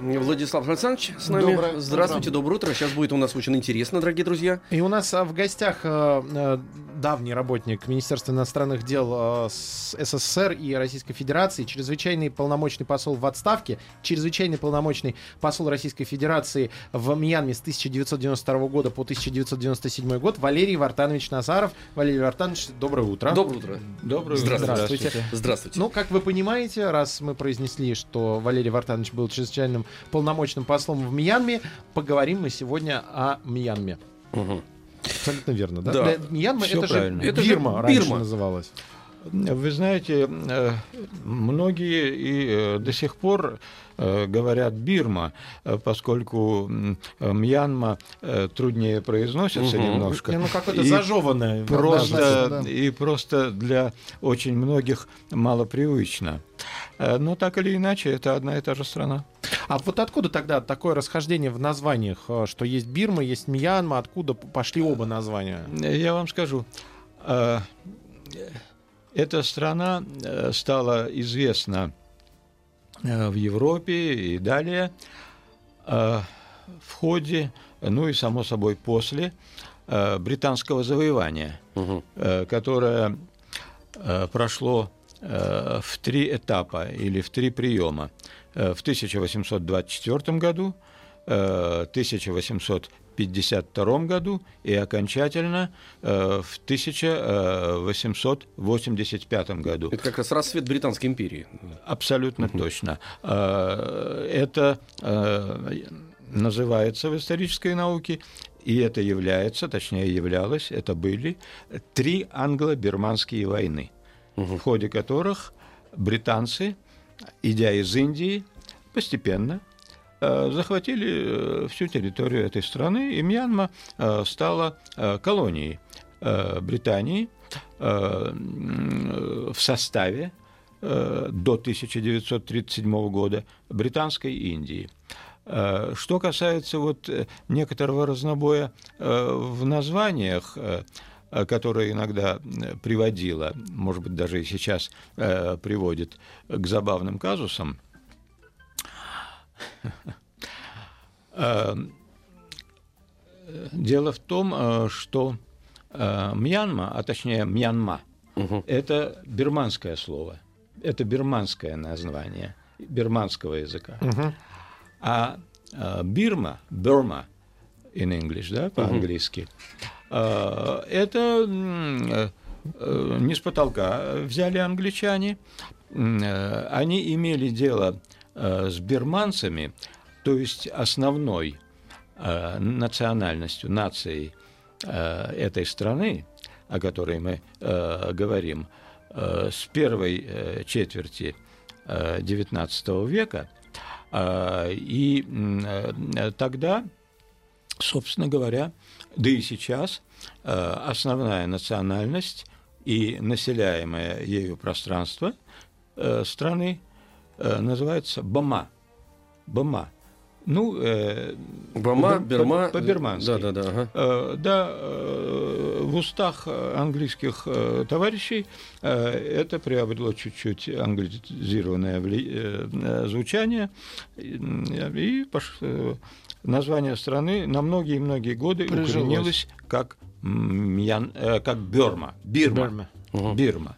Владислав Александрович с нами. Доброе Здравствуйте, утро. доброе утро. Сейчас будет у нас очень интересно, дорогие друзья. И у нас а, в гостях э, э, давний работник Министерства иностранных дел СССР и Российской Федерации, чрезвычайный полномочный посол в отставке, чрезвычайный полномочный посол Российской Федерации в Мьянме с 1992 года по 1997 год Валерий Вартанович Назаров. Валерий Вартанович, доброе утро. Доброе утро. Доброе Здравствуйте. Здравствуйте. Здравствуйте. Ну, как вы понимаете, раз мы произнесли, что Валерий Вартанович был чрезвычайным полномочным послом в Мьянме, поговорим мы сегодня о Мьянме. Мгм. Абсолютно верно, да? Да. Всё это правильно. же Это же Бирма раньше Бирма. называлась. Вы знаете, э, многие и э, до сих пор э, говорят Бирма, поскольку Мьянма труднее произносится Мгм. немножко. Ну, какое-то зажеванное. Просто, да, да. и просто для очень многих малопривычно. Но так или иначе, это одна и та же страна. А вот откуда тогда такое расхождение в названиях, что есть Бирма, есть Мьянма, откуда пошли оба названия? Я вам скажу, эта страна э, стала известна э, в Европе и далее э, в ходе, ну и само собой после британского завоевания, э, которое прошло в три этапа или в три приема. В 1824 году, 1852 году и окончательно э, в 1885 году. Это как раз расцвет Британской империи. Абсолютно точно. Э, Это э, называется в исторической науке, и это является, точнее являлось, это были три англо-бирманские войны, в ходе которых британцы, идя из Индии, постепенно э, захватили э, всю территорию этой страны, и Мьянма э, стала э, колонией э, Британии э, в составе э, до 1937 года Британской Индии. Э, Что касается вот э, некоторого разнобоя э, в названиях, э, э, которое иногда э, приводило, может быть, даже и сейчас э, приводит к забавным казусам, Э, Дело в том, э, что э, Мьянма, а точнее Мьянма, это бирманское слово, это бирманское название бирманского языка. А э, Бирма, Burma in English, да, по-английски, э, это э, э, не с потолка взяли англичане. Э, Они имели дело э, с бирманцами, то есть основной э, национальностью, нацией э, этой страны, о которой мы э, говорим, э, с первой э, четверти XIX века. Э, И э, тогда, собственно говоря, да и сейчас э, основная национальность и населяемое ею пространство э, страны э, называется Бама. Бама. Ну, э, Бама, по- Берма. По-бирмански. Да, да, да. ага. Э, Да, э, в устах английских э, товарищей э, это приобрело чуть-чуть англизированное вли- э, звучание, и и пош- э, название страны на многие-многие годы Прижилось. укоренилось как, Мьян- э, как Берма, Бирма. Бирма. Бирма.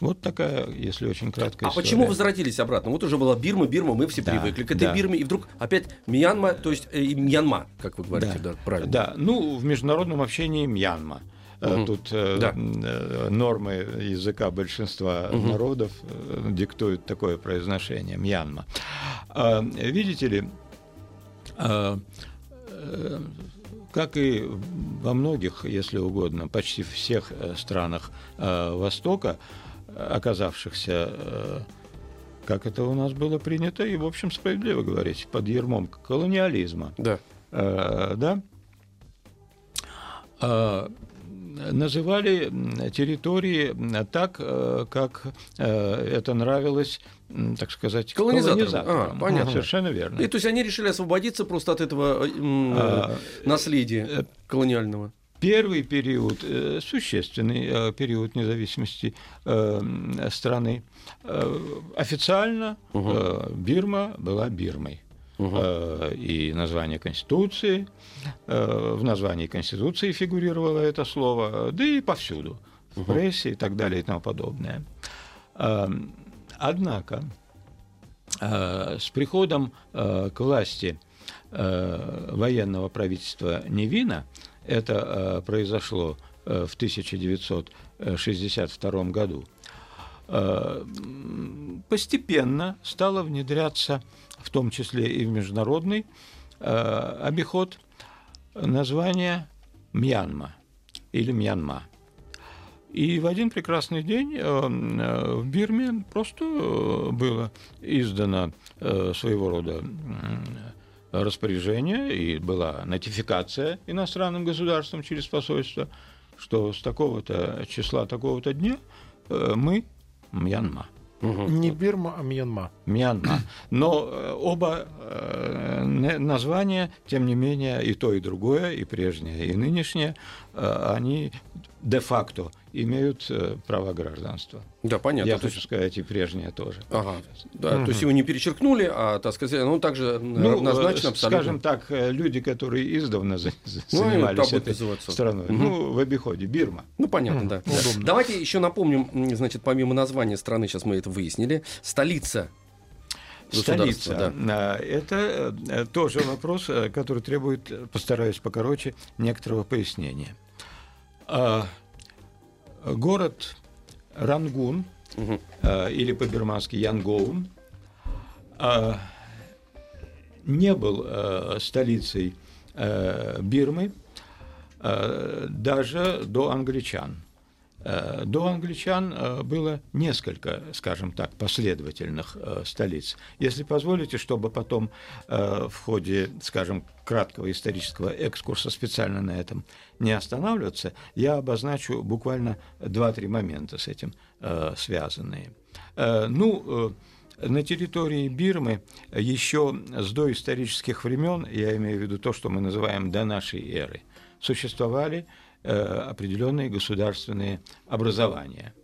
Вот такая, если очень краткая А история. почему возвратились обратно? Вот уже была Бирма, Бирма, мы все Да, привыкли к этой да. Бирме, и вдруг опять Мьянма, то есть э, и Мьянма, как вы говорите, да, правильно. Да, ну, в международном общении Мьянма. Мгм. Тут э, Да. э, нормы языка большинства Мгм. народов э, диктуют такое произношение Мьянма. А, Видите ли, а, э, как и во многих, если угодно, почти всех странах э, Востока, э, оказавшихся э, как это у нас было принято, и, в общем, справедливо говорить, под ермом колониализма. Да. Э, да, э, называли территории так, как это нравилось, так сказать, колонизаторам. колонизаторам. А, понятно. Совершенно верно. И то есть они решили освободиться просто от этого А, наследия колониального. Первый период, э, существенный э, период независимости э, страны, официально э, Бирма была Бирмой. Э, И название Конституции, в названии Конституции фигурировало это слово, да и повсюду, в прессе и так далее и тому подобное. Э, Однако с приходом к власти военного правительства Невина, это э, произошло э, в 1962 году, э, постепенно стало внедряться, в том числе и в международный обиход, название Мьянма или Мьянма. И в один прекрасный день в Бирме просто было издано своего рода распоряжение и была нотификация иностранным государствам через посольство, что с такого-то числа, такого-то дня э, мы Мьянма. Не Бирма, а Мьянма. Мьянма. Но э, оба э, названия, тем не менее, и то, и другое, и прежнее, и нынешнее, э, они де-факто имеют э, право гражданства. Да, понятно. Я То хочу есть- сказать, и прежнее тоже. Ага. Да, то есть его не перечеркнули, а, так сказать, ну, также Ну, равнозначно э, абсолютно. скажем так, э, люди, которые издавна за- за- Ну, занимались так будут этой называться. страной, Мгм. ну, в обиходе, Бирма. Ну, понятно, да. Давайте еще напомним, значит, помимо названия страны, сейчас мы это выяснили, столица Столица. А, Это э, тоже вопрос, э, который требует, э, постараюсь покороче, некоторого пояснения. А, Город Рангун, Мгм. э, или по-бирмански Янгоун, а, не был э, столицей э, Бирмы э, даже до англичан. Э, До англичан э, было несколько, скажем так, последовательных э, столиц. Если позволите, чтобы потом в ходе, скажем, краткого исторического экскурса специально на этом не останавливаться, я обозначу буквально два-три момента с этим связанные. Ну, на территории Бирмы еще с доисторических времен, я имею в виду то, что мы называем до нашей эры, существовали определенные государственные образования.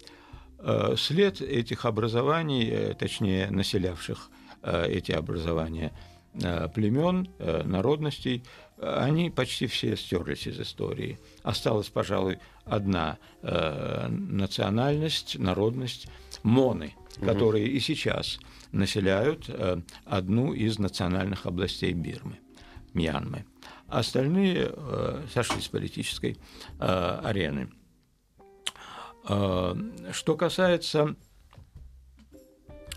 Э, След этих образований, э, точнее населявших э, эти образования э, племен, э, народностей, э, они почти все стерлись из истории. Осталась, пожалуй, одна э, национальность, народность моны, которые и сейчас населяют э, одну из национальных областей Бирмы, Мьянмы. Остальные э, сошли с политической э, арены. Э, Что касается,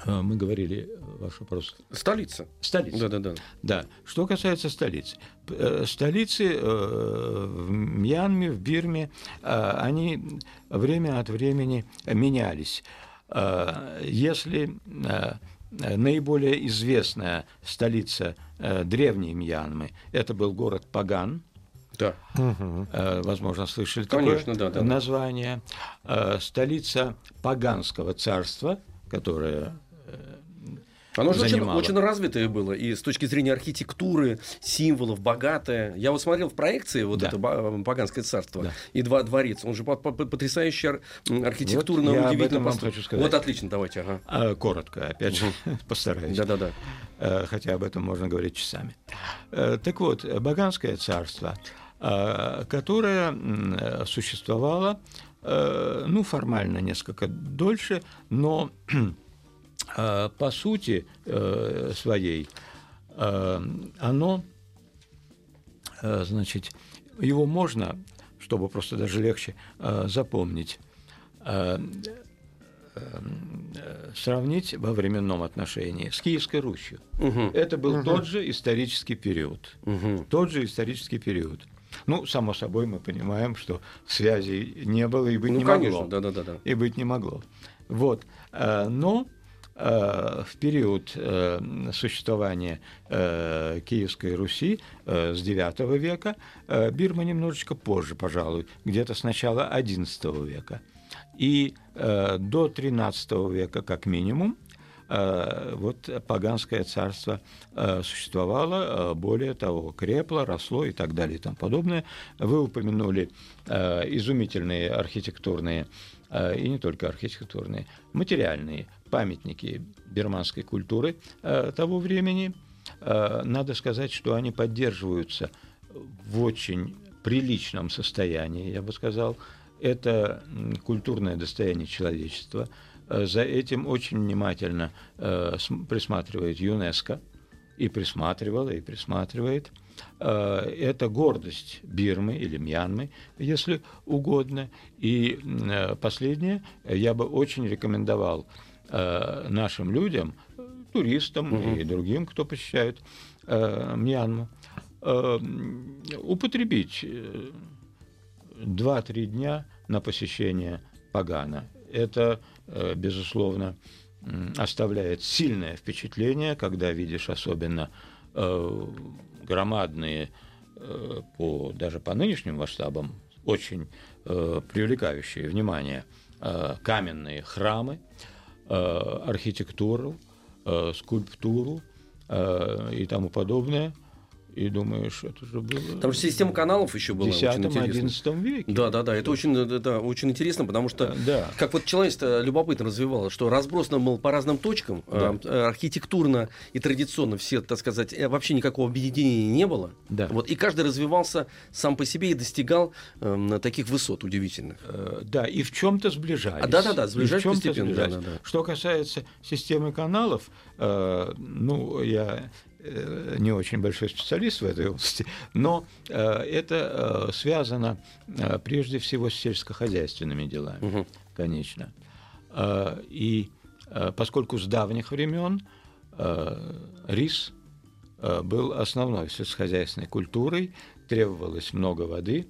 э, мы говорили, ваш вопрос, Столица. столицы. Да-да-да. Да. Что касается столицы. Э, Столицы э, в Мьянме, в Бирме, они время от времени менялись. Если наиболее известная столица э, древней Мьянмы это был город Паган, Да. Э, возможно, слышали Конечно, такое да, да, да. название. Э, Столица Паганского царства, которое Оно же очень, очень развитое было, и с точки зрения архитектуры, символов, богатое. Я вот смотрел в проекции вот Да. это ба- Паганское царство Да. и два дворец. Он же по- по- потрясающий архитектурно Вот удивительно вам хочу сказать. Вот отлично, давайте, ага. А, Коротко, опять же, постараюсь. Да-да-да. Э, Хотя об этом можно говорить часами. Э, Так вот, Баганское царство, э, которое э, существовало, э, ну, формально несколько дольше, но э, по сути э, своей э, оно, э, значит, его можно, чтобы просто даже легче запомнить, сравнить во временном отношении с Киевской Русью. Мгм. Это был тот же исторический период. Мгм. Тот же исторический период. Ну, само собой, мы понимаем, что связей не было и быть Ну, не конечно, могло. да-да-да. И быть не могло. Вот. Но в период существования Киевской Руси с IX века, Бирма немножечко позже, пожалуй, где-то с начала XI века. И до XIII века, как минимум, вот паганское царство существовало, более того, крепло, росло и так далее и тому подобное. Вы упомянули изумительные архитектурные Э, и не только архитектурные, материальные памятники бирманской культуры э, того времени. Э, надо сказать, что они поддерживаются в очень приличном состоянии, я бы сказал. Это культурное достояние человечества. За этим очень внимательно присматривает ЮНЕСКО и присматривала, и присматривает – Э, это гордость Бирмы или Мьянмы, если угодно. И э, последнее, я бы очень рекомендовал э, нашим людям, туристам угу. и другим, кто посещает Мьянму, употребить 2-3 дня на посещение Пагана. Это, безусловно, оставляет сильное впечатление, когда видишь особенно громадные, э, по, даже по нынешним масштабам, очень э, привлекающие внимание э, каменные храмы, архитектуру, скульптуру и тому подобное – и думаешь, это же было... Там же система каналов еще была в 10-11 веке. Да, да, да. Это очень, это очень интересно, потому что, да. как вот человечество любопытно развивалось, что разбросано было по разным точкам, да. э, архитектурно и традиционно все, так сказать, э, вообще никакого объединения не было. Да. Вот, и каждый развивался сам по себе и достигал э, таких высот удивительных. Э, да, и в чем-то сближались. А, да, да, да, сближались и в постепенно. Сближались. Да, да, да. Что касается системы каналов, э, ну, я Э, не очень большой специалист в этой области, но э, это э, связано прежде всего с сельскохозяйственными делами, угу. конечно. И поскольку с давних времен рис был основной сельскохозяйственной культурой, требовалось много воды,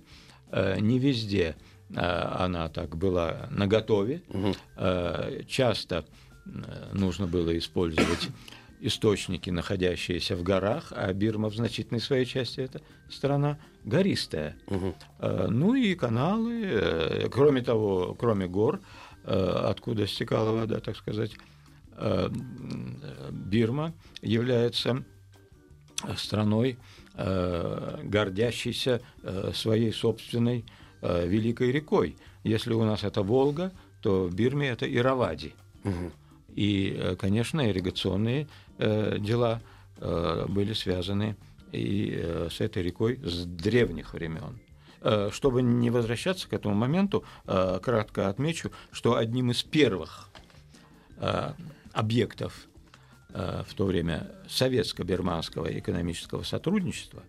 не везде она так была наготове, угу. часто нужно было использовать источники, находящиеся в горах, а Бирма в значительной своей части это страна гористая. Угу. Ну и каналы, э, кроме того, кроме гор, э, откуда стекала вода, так сказать, Бирма является страной, гордящейся своей собственной великой рекой. Если у нас это Волга, то в Бирме это Иравади. Угу. И, конечно, ирригационные Э, дела э, были связаны и э, с этой рекой с древних времен. Чтобы не возвращаться к этому моменту, кратко отмечу, что одним из первых объектов в то время советско-бирманского экономического сотрудничества,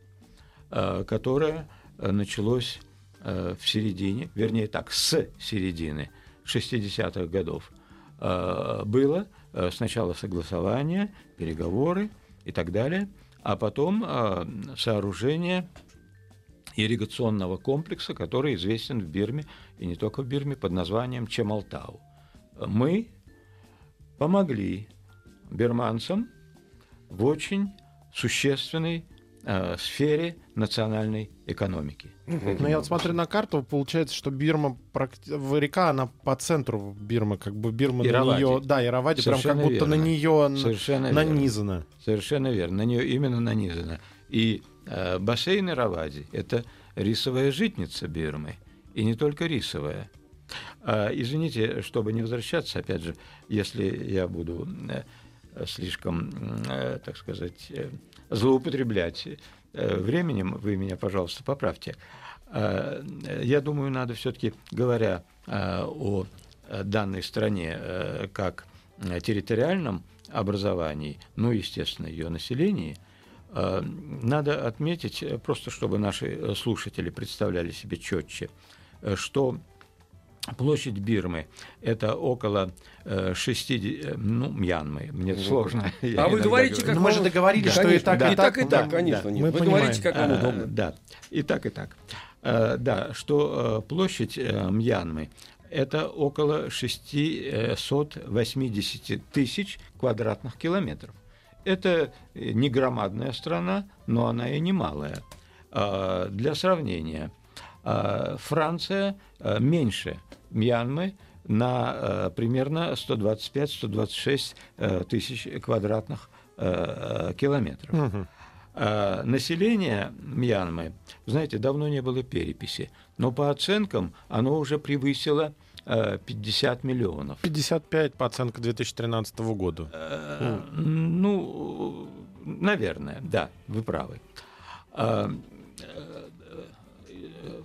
которое началось в середине, вернее так, с середины 60-х годов, было Э, сначала согласование, переговоры и так далее, а потом э, сооружение ирригационного комплекса, который известен в Бирме, и не только в Бирме, под названием Чемалтау. Мы помогли бирманцам в очень существенной э, сфере национальной экономики. Ну, я вот смотрю на карту, получается, что Бирма, река, она по центру Бирмы, как бы Бирма Иравади. на нее, да, Иравади, прям как будто верно. на нее Совершенно нанизано. Верно. Совершенно верно, на нее именно нанизано. И э, бассейн Иравади – это рисовая житница Бирмы, и не только рисовая. А, извините, чтобы не возвращаться, опять же, если я буду э, слишком, э, так сказать, э, злоупотреблять Э, временем, вы меня, пожалуйста, поправьте. Э, я думаю, надо все-таки, говоря э, о данной стране как территориальном образовании, ну, естественно, ее населении, надо отметить, просто чтобы наши слушатели представляли себе четче, что Площадь Бирмы – это около 60, э, ну, Мьянмы, мне ну, сложно. А вы говорите, как ну, мы же договорились, что и так, и так, и так, конечно. Вы говорите, как вам удобно. Да, и так, и так. Э, да, что э, площадь Мьянмы это около 680 тысяч квадратных километров. Это не громадная страна, но она и не малая. А, для сравнения, а, Франция а, меньше Мьянмы на примерно 125-126 тысяч квадратных километров. Угу. Население Мьянмы, знаете, давно не было переписи, но по оценкам оно уже превысило 50 миллионов. 55 по оценкам 2013 года. Э, ну, наверное, да, вы правы. Э,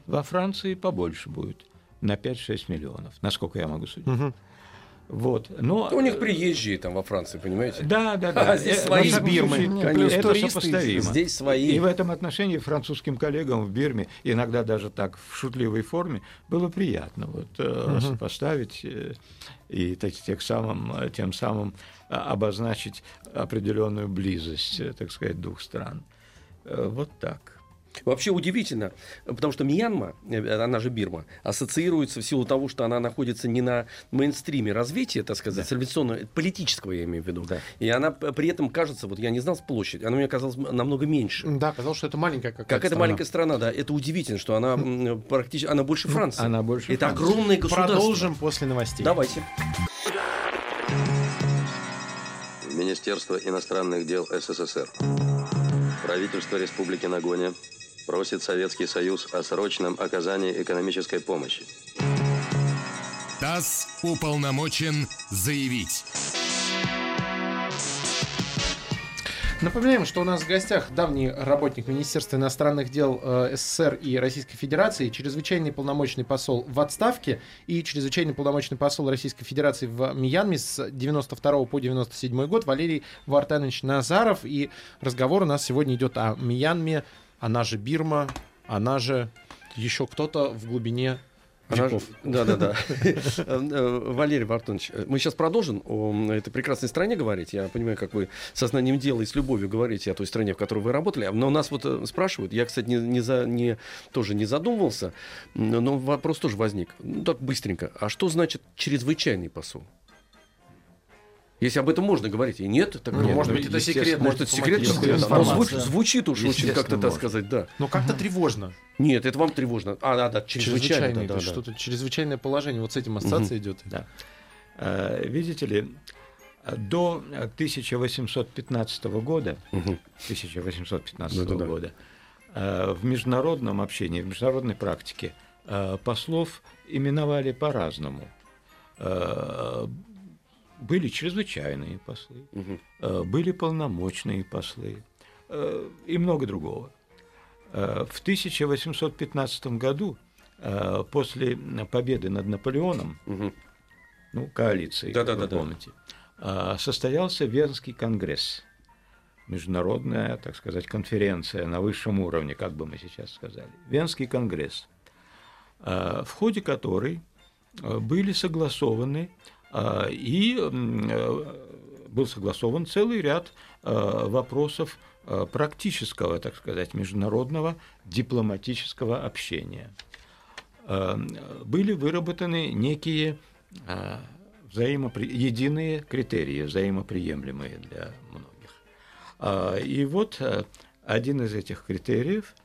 во Франции побольше будет, на 5-6 миллионов, насколько я могу судить. Угу. Вот. Но... У них приезжие там во Франции, понимаете? Да, да, да. А здесь э, свои из Бирмы. Конечно, это сопоставимо. Здесь свои. И в этом отношении французским коллегам в Бирме, иногда даже так в шутливой форме, было приятно вот, угу. сопоставить и так, тем самым, тем самым обозначить определенную близость, так сказать, двух стран. Вот так. Вообще удивительно, потому что Мьянма, э, она же Бирма, ассоциируется в силу того, что она находится не на мейнстриме развития, так сказать, да. политического я имею в виду. Да. И она при этом кажется, вот я не знал с площади, она мне казалась намного меньше. Да, казалось, что это маленькая какая-то Как это маленькая страна, да. Это удивительно, что она практически, она больше ну, Франции. Она больше Это Франции. огромное государство. Продолжим после новостей. Давайте. Министерство иностранных дел СССР. Правительство Республики Нагоня просит Советский Союз о срочном оказании экономической помощи. ТАСС уполномочен заявить. Напоминаем, что у нас в гостях давний работник Министерства иностранных дел э, СССР и Российской Федерации, чрезвычайный полномочный посол в отставке и чрезвычайный полномочный посол Российской Федерации в Мьянме с 92 по 97 год Валерий Вартанович Назаров. И разговор у нас сегодня идет о Мьянме, она же Бирма, она же еще кто-то в глубине веков. Да, да, да. Валерий Бартонович, мы сейчас продолжим о этой прекрасной стране говорить. Я понимаю, как вы сознанием дела и с любовью говорите о той стране, в которой вы работали. Но нас вот э, спрашивают, я, кстати, не, не, за, не, тоже не задумывался, но вопрос тоже возник. Ну, так быстренько. А что значит чрезвычайный посол? Если об этом можно говорить. И нет, так ну, нет. Может быть, это секрет. Может, это секрет. Но звучит, звучит уж очень как-то, так сказать, да. Но как-то тревожно. Нет, это вам тревожно. А, да, да, чрезвычайно. Да, да, что-то чрезвычайное положение. Вот с этим ассоциация идет. Да. А, видите ли, до 1815 года, 1815 года, а, в международном общении, в международной практике а, послов именовали по-разному были чрезвычайные послы, угу. были полномочные послы э, и много другого. Э, в 1815 году, после победы над Наполеоном, угу. ну, коалиции, да, да, да, помните, да. состоялся Венский конгресс, международная, так сказать, конференция на высшем уровне, как бы мы сейчас сказали. Венский конгресс, в ходе которой были согласованы и э, был согласован целый ряд э, вопросов э, практического, так сказать, международного дипломатического общения. Были выработаны некие взаимопри... единые критерии, взаимоприемлемые для многих. И вот один из этих критериев,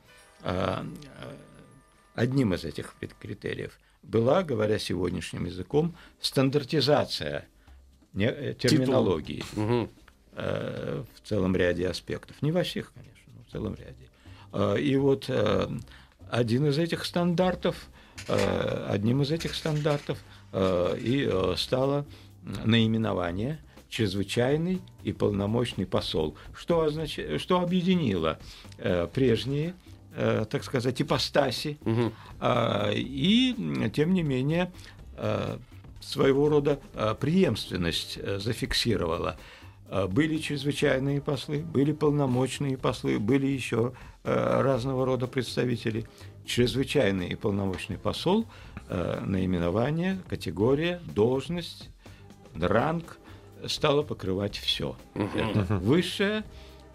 одним из этих критериев была, говоря сегодняшним языком, стандартизация э, терминологии угу. в целом ряде аспектов. Не во всех, конечно, но в целом ряде. А, и вот э, один из этих стандартов, одним из этих стандартов и стало наименование чрезвычайный и полномочный посол, что, означ... что объединило прежние Э, так сказать, ипостаси, угу. и, тем не менее, э, своего рода э, преемственность зафиксировала. Были чрезвычайные послы, были полномочные послы, были еще разного рода представители. Чрезвычайный и полномочный посол, наименование, категория, должность, ранг стало покрывать все. Угу. Это высшее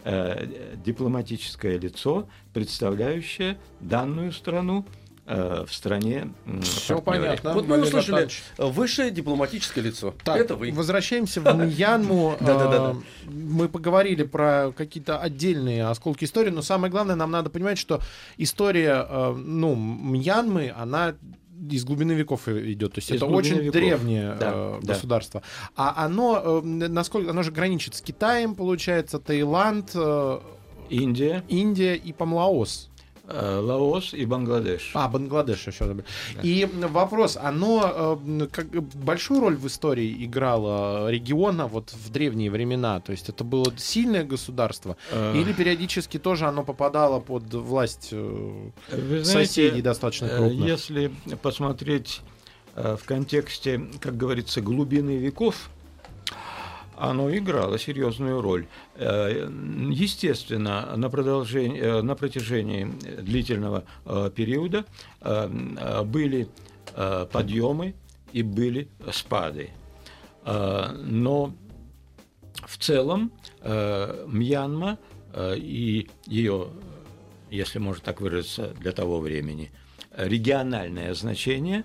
э, дипломатическое лицо, представляющее данную страну э, в стране. Все понятно. Вот мы услышали высшее дипломатическое лицо. Так, Это вы. Возвращаемся в Мьянму. Э, Мы поговорили про какие-то отдельные осколки истории, но самое главное, нам надо понимать, что история ну, Мьянмы, она из глубины веков идет. То есть Из это очень веков. древнее Да, э, да. государство. А оно, э, насколько оно же граничит с Китаем, получается, Таиланд, э, Индия, Индия и, по Лаос. Э, Лаос и Бангладеш. А, Бангладеш еще забыл. И вопрос, оно э, как, большую роль в истории играло региона вот в древние времена? То есть это было сильное государство? Э, Или периодически тоже оно попадало под власть Вы знаете, соседей достаточно крупных? Если посмотреть в контексте, как говорится, глубины веков, оно играло серьезную роль. Э, Естественно, на, продолжение, э, на протяжении длительного э, периода были подъемы и были спады. Но в целом Мьянма и ее, если можно так выразиться, для того времени, региональное значение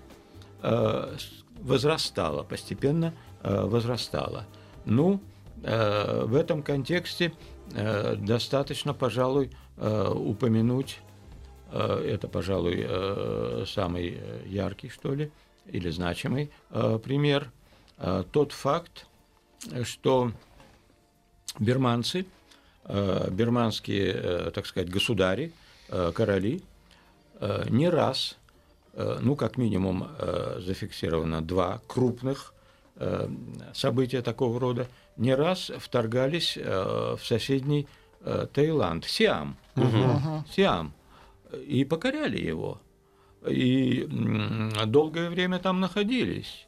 возрастало, постепенно возрастало. Ну, э, в этом контексте э, достаточно, пожалуй, э, упомянуть, э, это, пожалуй, э, самый э, яркий, что ли, или значимый э, пример, э, тот факт, что бирманцы, э, бирманские, э, так сказать, государи, э, короли, э, не раз, э, ну, как минимум, э, зафиксировано два крупных события такого рода, не раз вторгались э, в соседний э, Таиланд, Сиам, Сиам, и покоряли его. И долгое время там находились.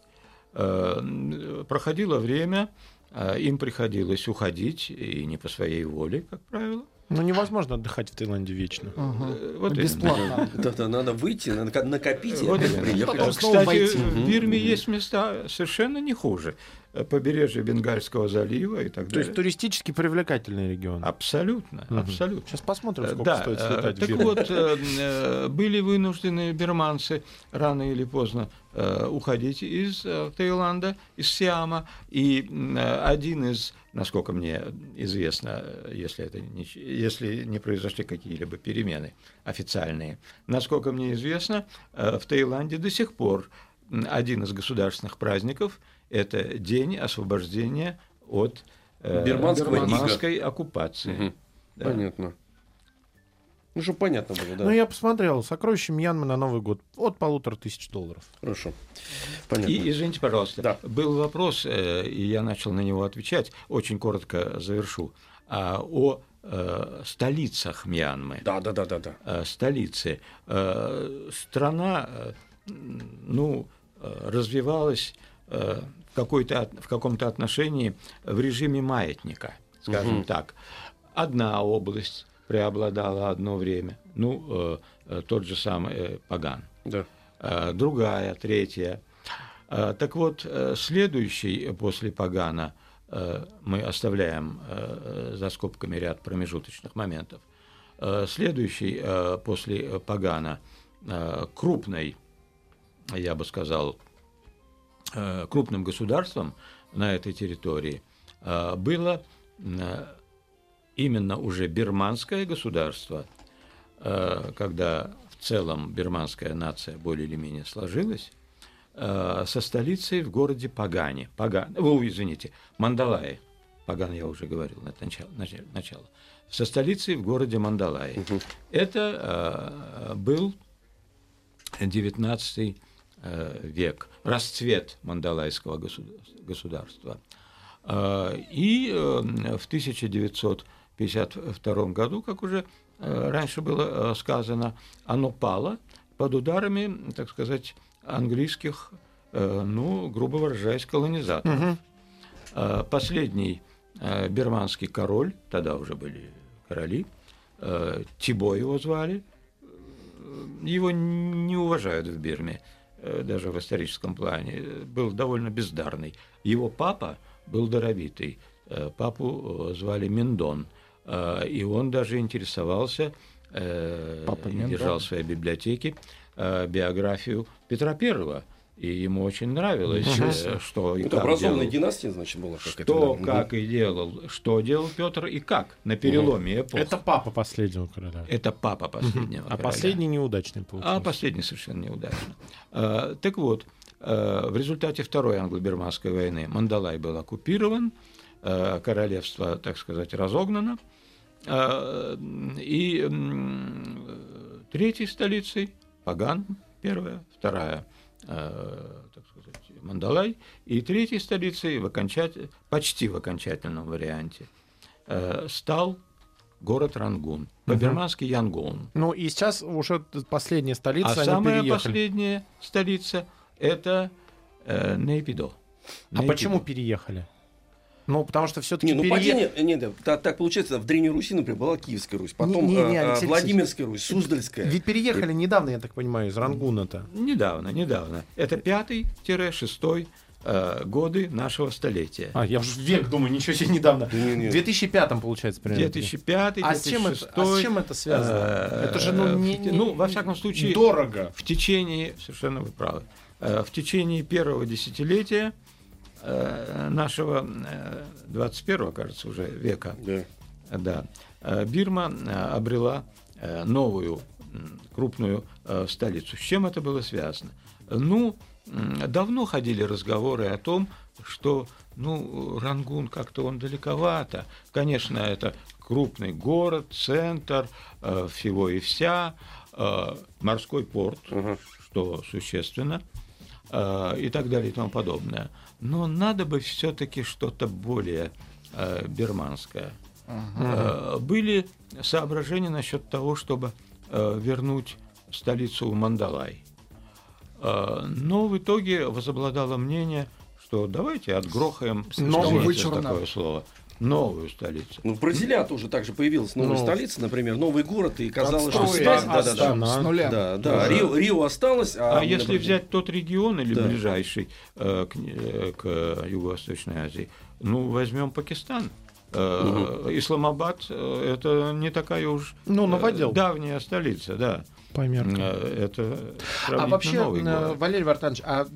Э, Проходило время, э, им приходилось уходить, и не по своей воле, как правило. Ну, невозможно отдыхать в Таиланде вечно. Э, Вот. Бесплатно. Да-да, надо выйти, надо накопить и Вот. Потом снова Кстати, в Бирме есть места совершенно не хуже. Э, Побережье Бенгальского залива и так То есть далее. туристически привлекательный регион. Абсолютно, Мгм. абсолютно. Сейчас посмотрим, Э, сколько Да, стоит э, слетать так вот, были вынуждены бирманцы рано или поздно уходить из Таиланда, из Сиама, и один из, насколько мне известно, если, это не, если не произошли какие-либо перемены официальные, насколько мне известно, в Таиланде до сих пор один из государственных праздников – это День освобождения от э, Бирманского ига. бирманской оккупации. Мгм. Да. Понятно. Ну, чтобы понятно было, да. Ну, я посмотрел. Сокровища Мьянмы на Новый год. От полутора тысяч долларов. Хорошо. Понятно. И, извините, пожалуйста, Да. был вопрос, э, и я начал на него отвечать, очень коротко завершу, а, о э, столицах Мьянмы. Да, да, да, да, да. Э, столицы. Э, Страна, э, ну, э, развивалась в, какой-то, в каком-то отношении в режиме маятника, скажем Мгм. так. Одна область преобладала одно время, ну, э, э, тот же самый э, Паган Да. э, другая, третья. Э, Так вот, э, следующий после Пагана э, мы оставляем э, за скобками ряд промежуточных моментов. Э, Следующий э, после Пагана э, крупной, я бы сказал, э, крупным государством на этой территории э, было э, именно уже бирманское государство, э, когда в целом бирманская нация более или менее сложилась, э, со столицей в городе Пагане. Паган, о, извините, Мандалае. Паган я уже говорил, это начало. начало-. Со столицей в городе Мандалае. Это э, был 19 э, век, расцвет мандалайского государ- государства. Э, И э, в 1952 году, как уже э, раньше было э, сказано, оно пало под ударами, так сказать, английских, э, ну, грубо выражаясь, колонизаторов. Э, Последний э, бирманский король, тогда уже были короли, э, Тибо его звали, э, его не уважают в Бирме, э, даже в историческом плане, э, был довольно бездарный. Его папа был даровитый, э, папу э, звали Миндон, э, и он даже интересовался, э, Папа держал в своей библиотеке э, биографию Петра Первого. И ему очень нравилось, э, что и Это как образованная делал. династия, значит, была. Как Что, это, да. как и делал, что делал Петр и как на переломе эпох. Это папа последнего короля. Это папа последнего. А короля. последний неудачный получился. А последний совершенно неудачно. А, Так вот, э, в результате Второй англо-бирманской войны Мандалай был оккупирован, королевство, так сказать, разогнано, а, и третьей столицей Паган, первая, вторая, так сказать, Мандалай, и третьей столицей в окончатель- почти в окончательном варианте э, стал город Рангун, по-бирмански Янгон. Ну и сейчас уже последняя столица, А самая переехали. последняя столица это э, Нейпидо. А почему переехали? Ну, потому что все-таки Не, ну падение, не, да, та- так, получается, в Древней Руси, например, была Киевская Русь, потом Не, не, не, э, э, Алексей Владимирская Русь, Суздальская. Ведь переехали недавно, я так понимаю, из Рангуна-то. Недавно, недавно. Это пятый-шестой э, годы нашего столетия. А, я уже век думаю, ничего себе недавно. В 2005 получается примерно. 2005 А с чем, это, а с чем это связано? э, это же, ну, не, в- не- ну, во всяком случае, дорого. в течение, совершенно вы правы, э, в течение первого десятилетия э, нашего э, 21 кажется, уже века, Да. Да. Э, Бирма э, обрела э, новую крупную э, столицу. С чем это было связано? Ну, давно ходили разговоры о том, что ну, Рангун как-то он далековато. Конечно, это крупный город, центр э, всего и вся, э, морской порт, Ага. что существенно, э, и так далее и тому подобное. Но надо бы все-таки что-то более э, бирманское. Э, Были соображения насчет того, чтобы э, вернуть столицу в Мандалай. Э, Но в итоге возобладало мнение, что давайте отгрохаем, за такое слово, новую столицу. Ну, в Бразилия тоже так же появилась новая Ну. столица, например, новый город, и казалось, что связь- да, да, да. С нуля. Да, да, Рио, Рио осталось, а, А если взять тот регион или Да. ближайший э, к, э, к Юго-Восточной Азии, ну, возьмем Пакистан. Э, Исламабад э, это не такая уж Ну, э, новодел. давняя столица, да. По меркам. Э, Это А вообще, новый э, город. Валерий Вартанович, а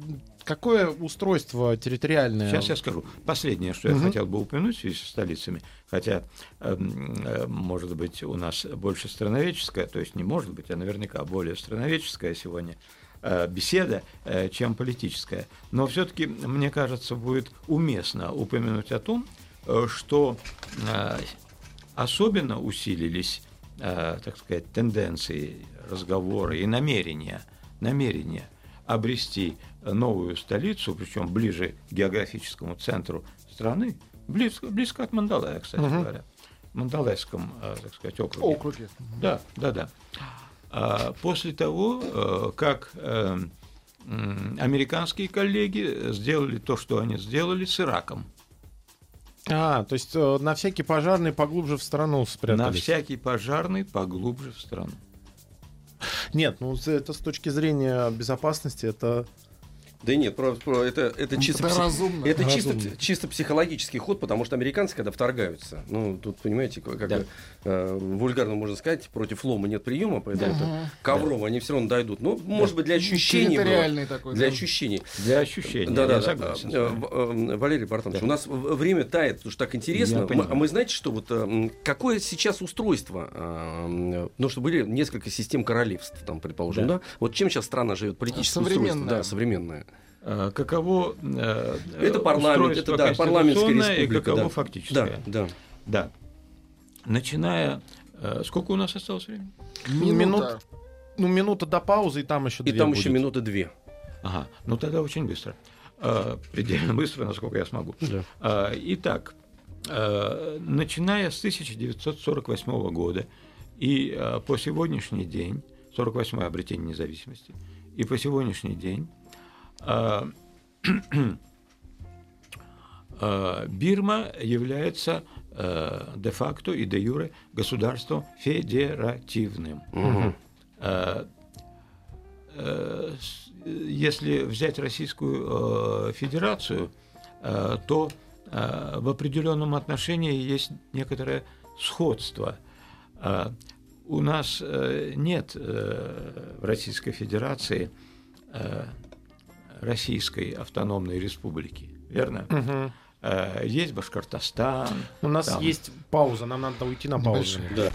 какое устройство территориальное? Сейчас я скажу. Последнее, что я Мгм. хотел бы упомянуть в связи со столицами, хотя, эм, э, может быть, у нас больше страноведческая, то есть не может быть, а наверняка более страноведческая сегодня беседа, чем политическая. Но все-таки, мне кажется, будет уместно упомянуть о том, что особенно усилились, так сказать, тенденции разговора и намерения, намерения обрести новую столицу, причем ближе к географическому центру страны, близко, близко от Мандалая, кстати говоря, в Мандалайском, э, так сказать, округе. Округе. Да, да, да. А После того, э, как э, американские коллеги сделали то, что они сделали с Ираком. А, то есть на всякий пожарный поглубже в страну На спрятались. всякий пожарный поглубже в страну. Нет, ну это с точки зрения безопасности, это... Да нет, про, про- это, это чисто, Это пси- разумно. это чисто, Разумно. чисто психологический ход, потому что американцы, когда вторгаются, ну, тут, понимаете, как, Да. э, вульгарно можно сказать, против лома нет приема, поэтому это ковром они все равно дойдут. Ну, может быть, для ощущений. было. Такой. Для да. ощущений. Для ощущения, Да, да, да. Э, Валерий Бартанович, у нас время тает, потому что так интересно. Я Мы- а мы знаете, что вот э, какое сейчас устройство? э, Ну, что были несколько систем королевств, там, предположим, да? Да. Вот чем сейчас страна живет? Политическое устройство, Современное. да, современное. Э, Каково э, Это парламент, устройство это да, парламентская республика. и каково да. фактическое. Да, да. Да. Начиная... э, Сколько у нас осталось времени? Минута. Минут- Ну, минута до паузы, и там еще И две там будет. еще минуты две. Ага, ну тогда очень быстро. Э, Предельно быстро, насколько я смогу. Да. Итак, э, начиная с 1948 года и э, по сегодняшний день, 48-е обретение независимости, и по сегодняшний день Бирма является э, де-факто и де-юре государством федеративным. Э, э, с- если взять Российскую э, Федерацию, э, то э, в определенном отношении есть некоторое сходство. Э, у нас э, нет э, в Российской Федерации э, Российской автономной республики, верно? Э, есть Башкортостан. У нас там. есть пауза, нам надо уйти на паузу. Да.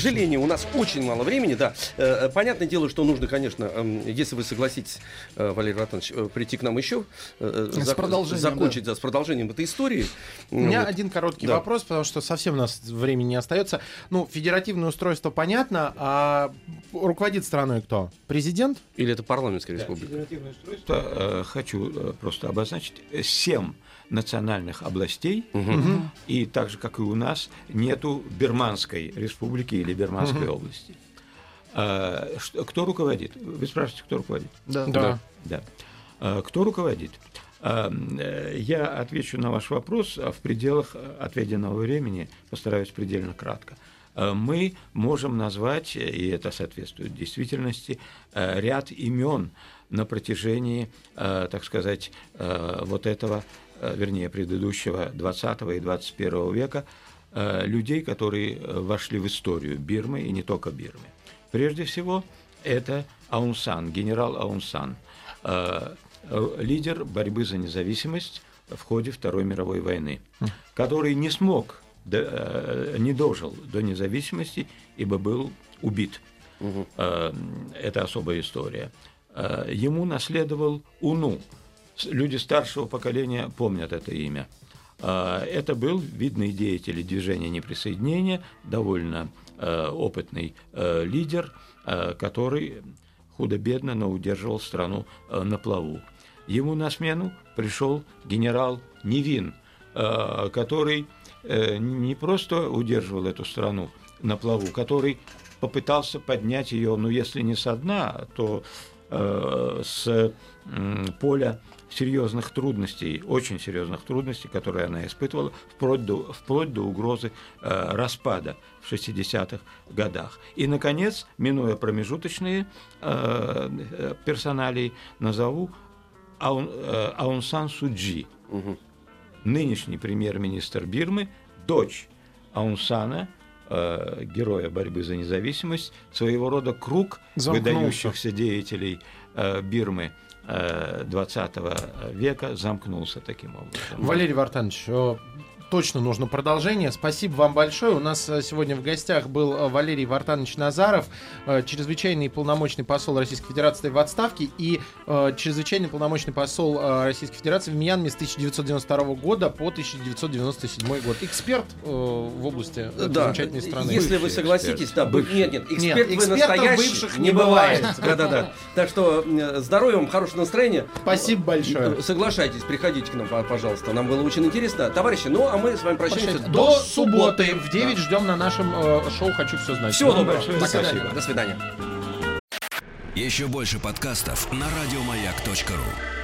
Сожалению, у нас очень мало времени, да. Э, э, Понятное дело, что нужно, конечно, эм, если вы согласитесь, э, Валерий Ватанович, э, прийти к нам еще, С продолжением, закончить да, с продолжением этой истории. У меня Вот. один короткий Да. вопрос, потому что совсем у нас времени не остается. Ну, федеративное устройство понятно, а руководит страной кто? Президент? Или это парламентская Да, республика? федеративное устройство, хочу просто обозначить, семь национальных областей, и так же, как и у нас, нету Бирманской республики или Бирманской области. Э, что- Кто руководит? Вы спрашиваете, кто руководит? Да. Да. Да. Э, Кто руководит? Э, э, Я отвечу на ваш вопрос а в пределах отведенного времени, постараюсь предельно кратко. Э, Мы можем назвать, и это соответствует действительности, э, ряд имен на протяжении, так сказать, вот этого, вернее, предыдущего 20 и 21 века, э, людей, которые э, вошли в историю Бирмы и не только Бирмы. Прежде всего, это Аунсан, генерал Аунсан, э, э, лидер борьбы за независимость в ходе Второй мировой войны, который не смог, э, не дожил до независимости, ибо был убит. Э, Это особая история. Э, Ему наследовал Уну. Люди старшего поколения помнят это имя. Э, Это был видный деятель движения неприсоединения, довольно э, опытный э, лидер, э, который худо-бедно, но удерживал страну на плаву. Ему на смену пришел генерал Невин, который не просто удерживал эту страну на плаву, который попытался поднять ее, ну, если не со дна, то с поля серьезных трудностей, очень серьезных трудностей, которые она испытывала, вплоть до, вплоть до угрозы э, распада в 60-х годах. И, наконец, минуя промежуточные э, э, персоналии, назову Аун, э, Аун Сан Суджи, нынешний премьер-министр Бирмы, дочь Аунсана, э, героя борьбы за независимость, своего рода круг Замкнулся. выдающихся деятелей э, Бирмы 20 века замкнулся таким образом. Валерий Вартанович, э, точно нужно продолжение. Спасибо вам большое. У нас э, сегодня в гостях был э, Валерий Вартанович Назаров, э, чрезвычайный полномочный посол Российской Федерации в отставке и чрезвычайный полномочный посол Российской Федерации в Мьянме с 1992 года по 1997 год. Эксперт в области Да, замечательной страны. если вы согласитесь, эксперт. да, Бывший. нет, нет, Нет, эксперт вы экспертов настоящий бывших не бывает. Да-да-да. Так что здоровья вам, хорошего настроения. Спасибо большое. Соглашайтесь, приходите к нам, пожалуйста. Нам было очень интересно. Товарищи, ну а мы с вами прощаемся До субботы в 9 ждем на нашем э, шоу «Хочу все знать». Всего доброго. большое До спасибо. свидания. До свидания. Еще больше подкастов на радиомаяк.ру.